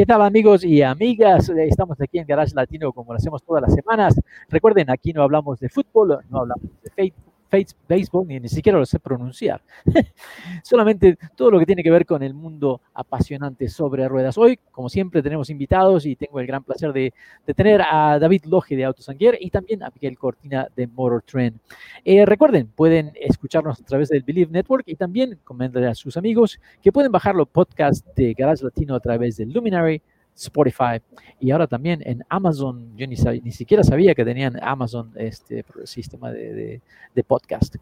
¿Qué tal amigos y amigas? Estamos aquí en Garage Latino como lo hacemos todas las semanas. Recuerden, aquí no hablamos de fútbol, no hablamos de Facebook Baseball, ni, ni siquiera lo sé pronunciar. Solamente todo lo que tiene que ver con el mundo apasionante sobre ruedas. Hoy, como siempre, tenemos invitados y tengo el gran placer de, de tener a David Loge de Autosanguier y también a Miguel Cortina de Motor Trend. Eh, recuerden, pueden escucharnos a través del Believe Network y también comentarle a sus amigos que pueden bajar los podcasts de Garage Latino a través del Luminary, Spotify y ahora también en Amazon. Yo ni, ni siquiera sabía que tenían Amazon este sistema de, de, podcast.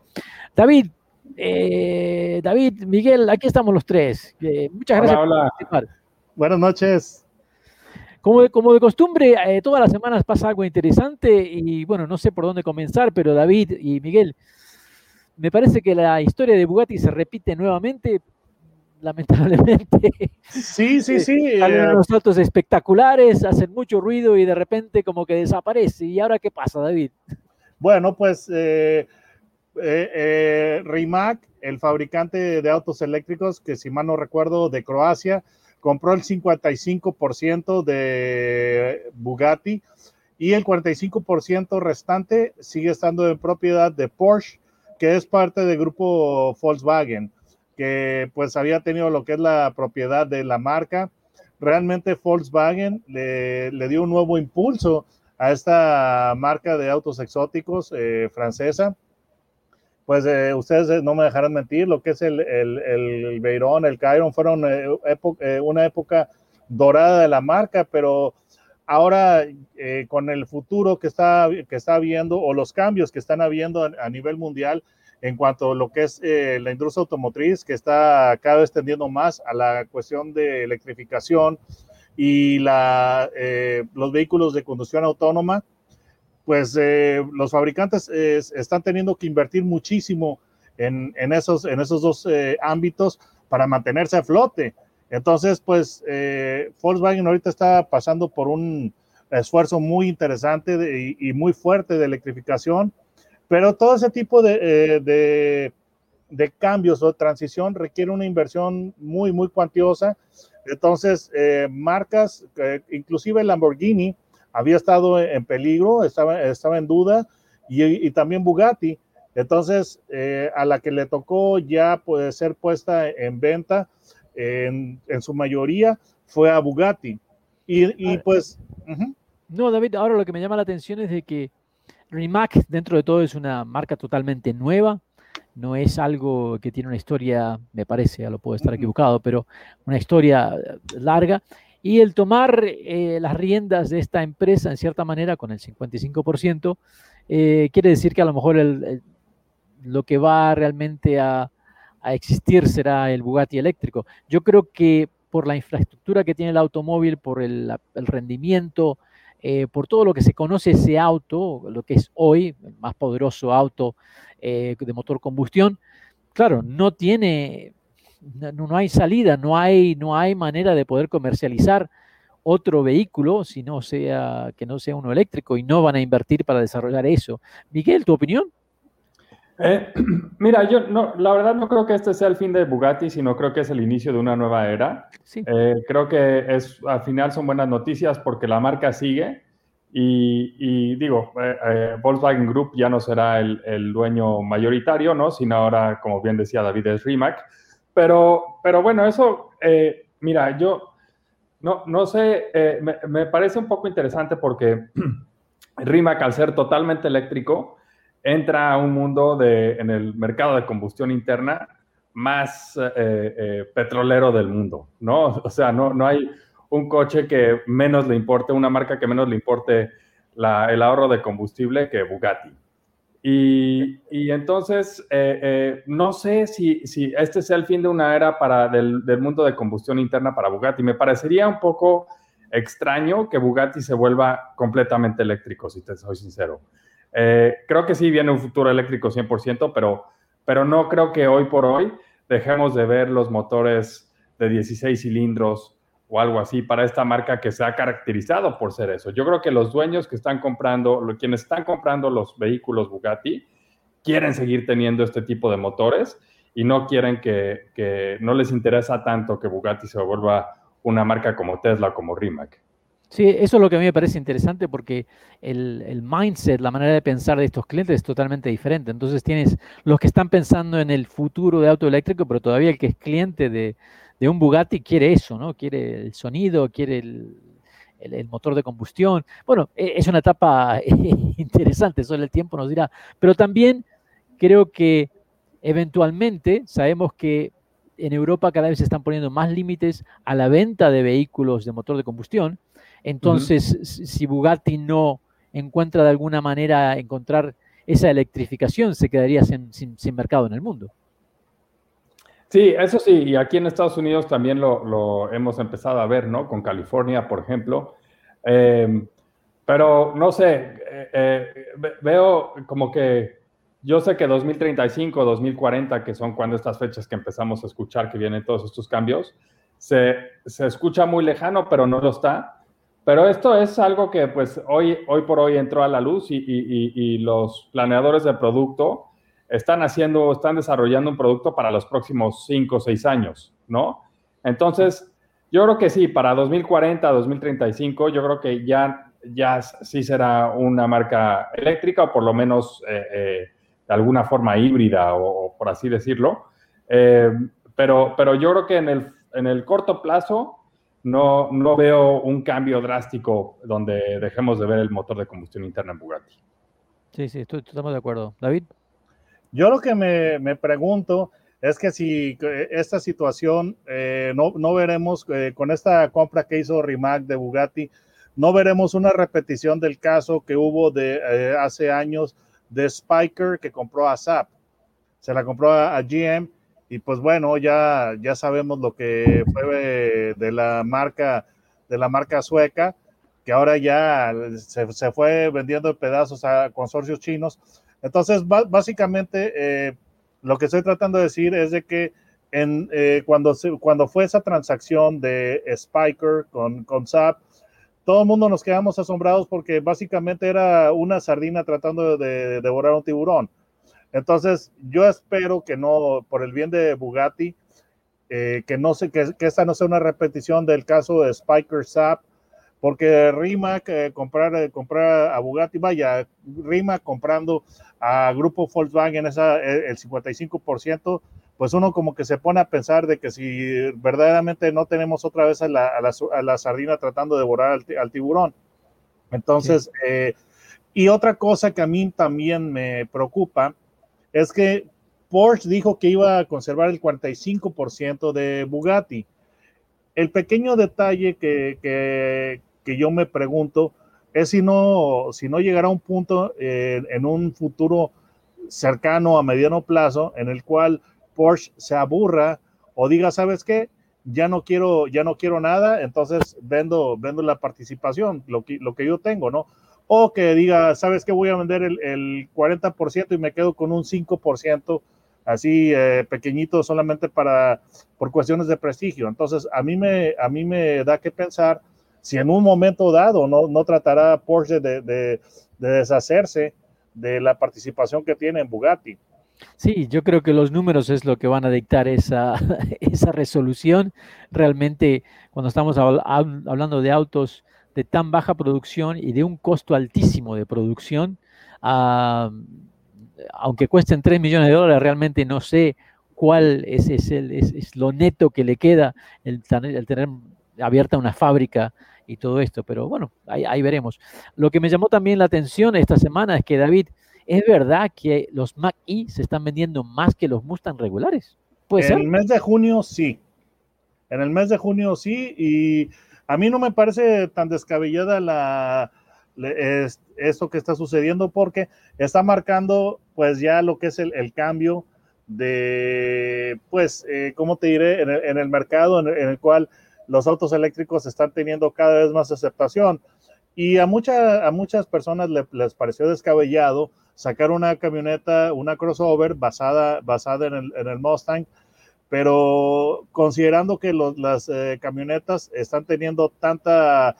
David, eh, David, Miguel, aquí estamos los tres. Eh, muchas gracias hola, por participar. Buenas noches. Como de, como de costumbre, eh, todas las semanas pasa algo interesante y bueno, no sé por dónde comenzar, pero David y Miguel, me parece que la historia de Bugatti se repite nuevamente, lamentablemente. Sí, sí, sí. Salen eh, unos autos espectaculares, hacen mucho ruido y de repente como que desaparece. ¿Y ahora qué pasa, David? Bueno, pues eh, eh, eh Rimac, el fabricante de autos eléctricos, que si mal no recuerdo, de Croacia, compró el 55% de Bugatti y el 45% restante sigue estando en propiedad de Porsche, que es parte del grupo Volkswagen que pues había tenido lo que es la propiedad de la marca. Realmente Volkswagen le, dio un nuevo impulso a esta marca de autos exóticos eh, francesa. Pues eh, ustedes no me dejarán mentir, lo que es el, el, el Veyron, el Chiron, fueron eh, una época dorada de la marca, pero ahora con el futuro que está, que está habiendo o los cambios que están habiendo a nivel mundial, en cuanto a lo que es eh, la industria automotriz, que está cada vez tendiendo más a la cuestión de electrificación y la, eh, los vehículos de conducción autónoma, pues eh, los fabricantes están teniendo que invertir muchísimo en, en esos, en esos dos ámbitos para mantenerse a flote. Entonces, pues Volkswagen ahorita está pasando por un esfuerzo muy interesante y, y muy fuerte de electrificación pero todo ese tipo eh, de, de, cambios o transición requiere una inversión muy, muy cuantiosa. Entonces, eh, marcas, eh, inclusive Lamborghini, había estado en peligro, estaba, estaba en duda, y, también Bugatti. Entonces, a la que le tocó ya puede ser puesta en venta, en, en su mayoría, fue a Bugatti. Y, y pues... No, David, ahora lo que me llama la atención es de que Rimac dentro de todo es una marca totalmente nueva, no es algo que tiene una historia, me parece, ya lo puedo estar equivocado, pero una historia eh, larga. Y el tomar eh, las riendas de esta empresa, en cierta manera, con el 55%, eh, quiere decir que a lo mejor lo que va realmente a, existir será el Bugatti eléctrico. Yo creo que por la infraestructura que tiene el automóvil, por el rendimiento, eh, por todo lo que se conoce ese auto, lo que es hoy el más poderoso auto eh, de motor combustión, claro, no tiene, no, hay salida, no hay, no hay manera de poder comercializar otro vehículo si no sea, que no sea uno eléctrico y no van a invertir para desarrollar eso. Miguel, ¿tu opinión? Eh, mira, yo no, la verdad no creo que este sea el fin de Bugatti, sino creo que es el inicio de una nueva era. Eh, creo que es, al final son buenas noticias porque la marca sigue y, digo, eh, Volkswagen Group ya no será el, el, dueño mayoritario, ¿no? Sino ahora, como bien decía David, es Rimac. Pero, pero bueno, eso, mira, yo no, no sé, me, me, parece un poco interesante porque Rimac, al ser totalmente eléctrico, entra a un mundo de, en el mercado de combustión interna más eh, eh, petrolero del mundo, ¿no? O sea, no, no hay un coche que menos le importe, una marca que menos le importe el ahorro de combustible que Bugatti. Y, entonces, eh, no sé si, si, este sea el fin de una era para del, mundo de combustión interna para Bugatti. Me parecería un poco extraño que Bugatti se vuelva completamente eléctrico, si te soy sincero. Eh, creo que sí viene un futuro eléctrico 100%, pero, pero no creo que hoy por hoy dejemos de ver los motores de 16 cilindros o algo así para esta marca que se ha caracterizado por ser eso. Yo creo que los dueños que están comprando, quienes están comprando los vehículos Bugatti, quieren seguir teniendo este tipo de motores y no quieren que, que no les interesa tanto que Bugatti se vuelva una marca como Tesla, como Rimac. Sí, eso es lo que a mí me parece interesante porque el, mindset, la manera de pensar de estos clientes es totalmente diferente. Entonces tienes los que están pensando en el futuro de auto eléctrico, pero todavía el que es cliente de, un Bugatti quiere eso, ¿no? Quiere el sonido, quiere el, el, motor de combustión. Bueno, e, es una etapa interesante, solo el tiempo nos dirá. Pero también creo que eventualmente sabemos que en Europa cada vez se están poniendo más límites a la venta de vehículos de motor de combustión. Entonces, si Bugatti no encuentra de alguna manera encontrar esa electrificación, se quedaría sin, mercado en el mundo. Sí, eso sí, y aquí en Estados Unidos también lo, hemos empezado a ver, ¿no? Con California, por ejemplo. Em, pero no sé, eh, eh, veo como que yo sé que 2035, 2040, que son cuando estas fechas que empezamos a escuchar que vienen todos estos cambios, se, escucha muy lejano, pero no lo está. Pero esto es algo que pues hoy, hoy por hoy entró a la luz y, los planeadores de producto están haciendo, están desarrollando un producto para los próximos 5 o 6 años, ¿no? Entonces, yo creo que sí, para 2040, 2035, yo creo que ya, ya sí será una marca eléctrica o por lo menos... Eh, eh, de alguna forma híbrida o, por así decirlo. Eh, pero, pero yo creo que en el, en el corto plazo no, no veo un cambio drástico donde dejemos de ver el motor de combustión interna en Bugatti. Sí, sí, estamos de acuerdo. David. Yo lo que me, me pregunto es que si esta situación eh, no, no, veremos eh, con esta compra que hizo Rimac de Bugatti, no veremos una repetición del caso que hubo de hace años de Spiker que compró a SAP. Se la compró a, GM y pues bueno, ya, ya sabemos lo que fue de la marca, de la marca sueca, que ahora ya se, fue vendiendo en pedazos a consorcios chinos. Entonces, básicamente, eh, lo que estoy tratando de decir es de que en, eh, cuando, cuando fue esa transacción de Spiker con, con SAP, todo el mundo nos quedamos asombrados porque básicamente era una sardina tratando de, devorar un tiburón. Entonces, yo espero que no, por el bien de Bugatti, eh, que no sé, que, esta no sea una repetición del caso de Spiker Sap, porque Rimac eh, comprar, eh, comprar a Bugatti, vaya, Rimac comprando a Grupo Volkswagen esa, el 55%, pues uno como que se pone a pensar de que si verdaderamente no tenemos otra vez a la, a la, sardina tratando de devorar al, tiburón. Entonces, eh, y otra cosa que a mí también me preocupa es que Porsche dijo que iba a conservar el 45% de Bugatti. El pequeño detalle que, que, que, yo me pregunto es si no, si no llegará un punto eh, en un futuro cercano a mediano plazo en el cual Porsche se aburra o diga, ¿sabes qué? Ya no quiero, ya no quiero nada, entonces vendo, vendo la participación, lo que, lo que yo tengo, ¿no? O que diga, ¿sabes qué? Voy a vender el, 40% y me quedo con un 5% así eh, pequeñito solamente para por cuestiones de prestigio. Entonces, a mí me, a mí me da que pensar si en un momento dado no, no tratará Porsche de, de deshacerse de la participación que tiene en Bugatti. Sí, yo creo que los números es lo que van a dictar esa, esa resolución. Realmente, cuando estamos hablando de autos de tan baja producción y de un costo altísimo de producción, aunque cuesten 3 millones de dólares, realmente no sé cuál es, el, es, lo neto que le queda el, el tener abierta una fábrica y todo esto, pero bueno, ahí, veremos. Lo que me llamó también la atención esta semana es que David, ¿es verdad que los Mac E se están vendiendo más que los Mustang regulares? en el mes de junio sí. En el mes de junio sí, y a mí no me parece tan descabellada la, esto que está sucediendo porque está marcando pues ya lo que es el, cambio de, pues, eh, ¿cómo te diré? En el, mercado en el, cual los autos eléctricos están teniendo cada vez más aceptación. Y a, mucha, a muchas personas les pareció descabellado sacar una camioneta, una crossover basada, basada en, el, en el Mustang, pero considerando que las eh, camionetas están teniendo tanta,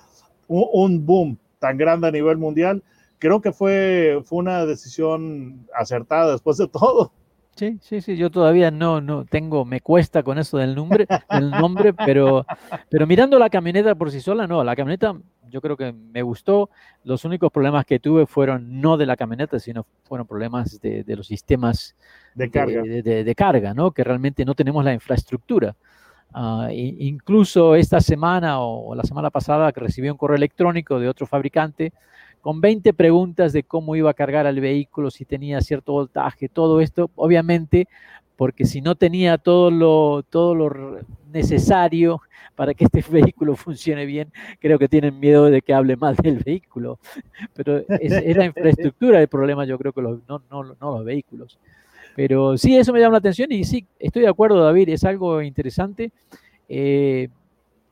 un, boom tan grande a nivel mundial, creo que fue, fue una decisión acertada después de todo. Sí, sí, sí, yo todavía no, no tengo, me cuesta con eso del nombre, del nombre, pero, pero mirando la camioneta por sí sola, no, la camioneta yo creo que me gustó. Los únicos problemas que tuve fueron no de la camioneta, sino fueron problemas de, los sistemas de carga. De, carga, ¿no? Que realmente no tenemos la infraestructura. Uh, incluso esta semana o, la semana pasada que recibí un correo electrónico de otro fabricante con 20 preguntas de cómo iba a cargar al vehículo, si tenía cierto voltaje, todo esto, obviamente, porque si no tenía todo lo, todo lo necesario para que este vehículo funcione bien, creo que tienen miedo de que hable mal del vehículo. Pero es, la infraestructura el problema, yo creo que no, no, no los vehículos. Pero sí, eso me llama la atención y sí, estoy de acuerdo, David, es algo interesante. Eh,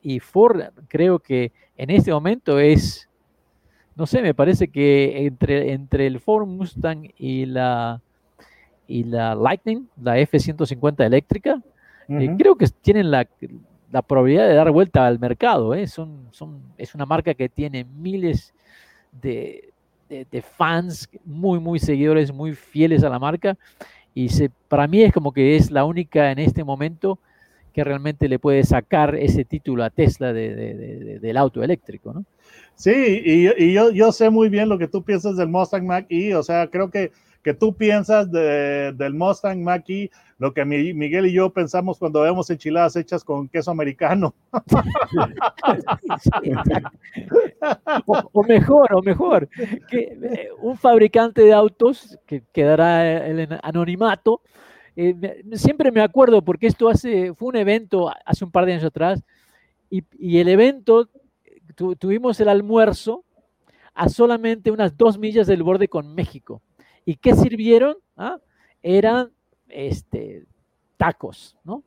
y Ford creo que en este momento es no sé, me parece que entre, entre el Ford Mustang y la, y la Lightning, la F-150 eléctrica, eh, creo que tienen la, probabilidad de dar vuelta al mercado. ¿eh? Son, son, es una marca que tiene miles de, fans, muy, muy seguidores, muy fieles a la marca. Y se, para mí es como que es la única en este momento que realmente le puede sacar ese título a Tesla del auto eléctrico, ¿no? Sí, y, yo, yo, sé muy bien lo que tú piensas del Mustang Mach-E, o sea, creo que, que tú piensas del Mustang Mach-E lo que Miguel y yo pensamos cuando vemos enchiladas hechas con queso americano. o, mejor, o mejor, que eh, un fabricante de autos que quedará en anonimato, eh, siempre me acuerdo porque esto hace, fue un evento hace un par de años atrás y, y el evento tuvimos el almuerzo a solamente unas dos millas del borde con México. ¿Y qué sirvieron? ¿Ah? Eran este, tacos, ¿no?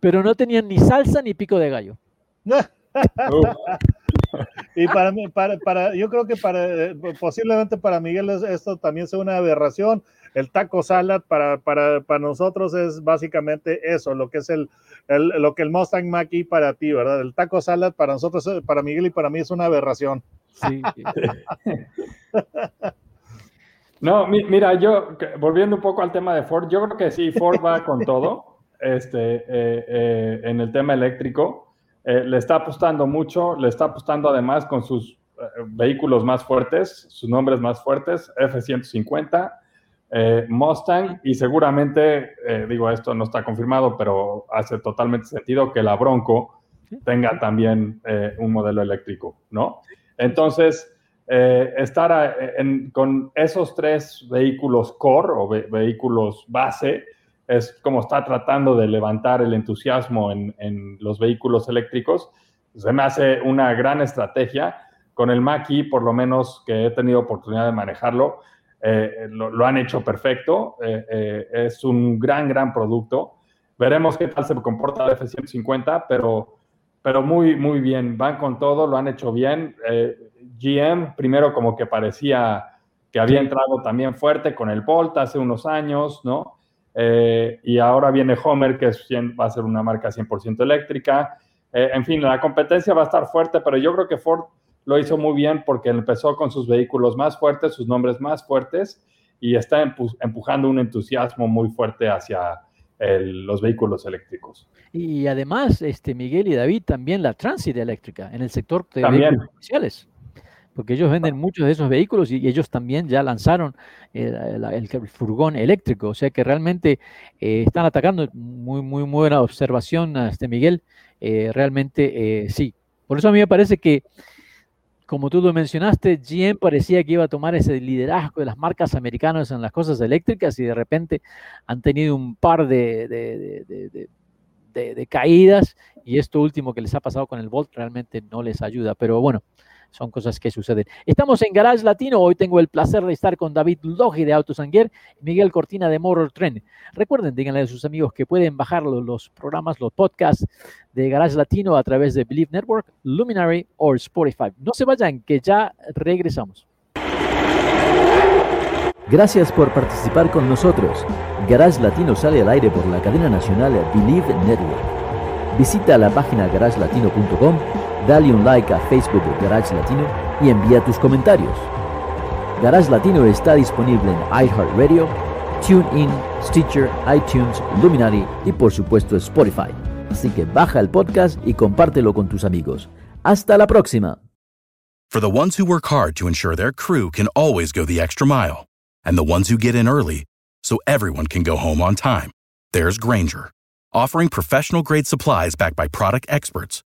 Pero no tenían ni salsa ni pico de gallo. y para mí, para, para, yo creo que para eh, posiblemente para Miguel esto también sea una aberración. El taco salad para, para, para nosotros es básicamente eso, lo que es el, el lo que el Mustang mach para ti, ¿verdad? El taco salad para nosotros, eh, para Miguel y para mí es una aberración. Sí. no, mira, yo volviendo un poco al tema de Ford, yo creo que sí, Ford va con todo este, eh, en el tema eléctrico. Eh, le está apostando mucho, le está apostando además con sus eh, vehículos más fuertes, sus nombres más fuertes, F-150, eh, Mustang y seguramente, digo, esto no está confirmado, pero hace totalmente sentido que la Bronco tenga también un modelo eléctrico, ¿no? Entonces, estar con esos tres vehículos core o vehículos base, es como está tratando de levantar el entusiasmo en, los vehículos eléctricos. Se me hace una gran estrategia. Con el Maki, por lo menos que he tenido oportunidad de manejarlo, eh, lo, han hecho perfecto. Eh, eh, es un gran, gran producto. Veremos qué tal se comporta el F-150, pero, pero muy, muy bien. Van con todo, lo han hecho bien. GM, primero como que parecía que había entrado también fuerte con el Bolt hace unos años, ¿no? Eh, y ahora viene Homer, que va a ser una marca 100% eléctrica. Eh, en fin, la competencia va a estar fuerte, pero yo creo que Ford lo hizo muy bien porque empezó con sus vehículos más fuertes, sus nombres más fuertes, y está empujando un entusiasmo muy fuerte hacia los vehículos eléctricos. Y además, este, Miguel y David, también la Transit eléctrica en el sector de vehículos comerciales porque ellos venden muchos de esos vehículos y ellos también ya lanzaron el, furgón eléctrico, o sea que realmente eh, están atacando, muy, muy, muy buena observación, este Miguel, eh, realmente eh, sí, Por eso a mí me parece que, como tú lo mencionaste, GM parecía que iba a tomar ese liderazgo de las marcas americanas en las cosas eléctricas y de repente han tenido un par de, de caídas y esto último que les ha pasado con el Volt realmente no les ayuda. Pero bueno, son cosas que suceden. Estamos en Garage Latino. Hoy tengo el placer de estar con David Logi de Autosanguer y Miguel Cortina de Motor Trend. Recuerden, díganle a sus amigos que pueden bajar los, programas, los podcasts de Garage Latino a través de Believe Network, Luminary o Spotify. No se vayan, que ya regresamos. Gracias por participar con nosotros. Garage Latino sale al aire por la cadena nacional Believe Network. Visita la página garagelatino.com dale un like a Facebook de Garage Latino y envía tus comentarios. Garage Latino está disponible en iHeartRadio, TuneIn, Stitcher, iTunes, Luminary y por supuesto Spotify. Así que baja el podcast y compártelo con tus amigos. Hasta la próxima. For the ones who work hard to ensure their crew can always go the extra mile, and the ones who get in early so everyone can go home on time, there's Granger, offering professional grade supplies backed by product experts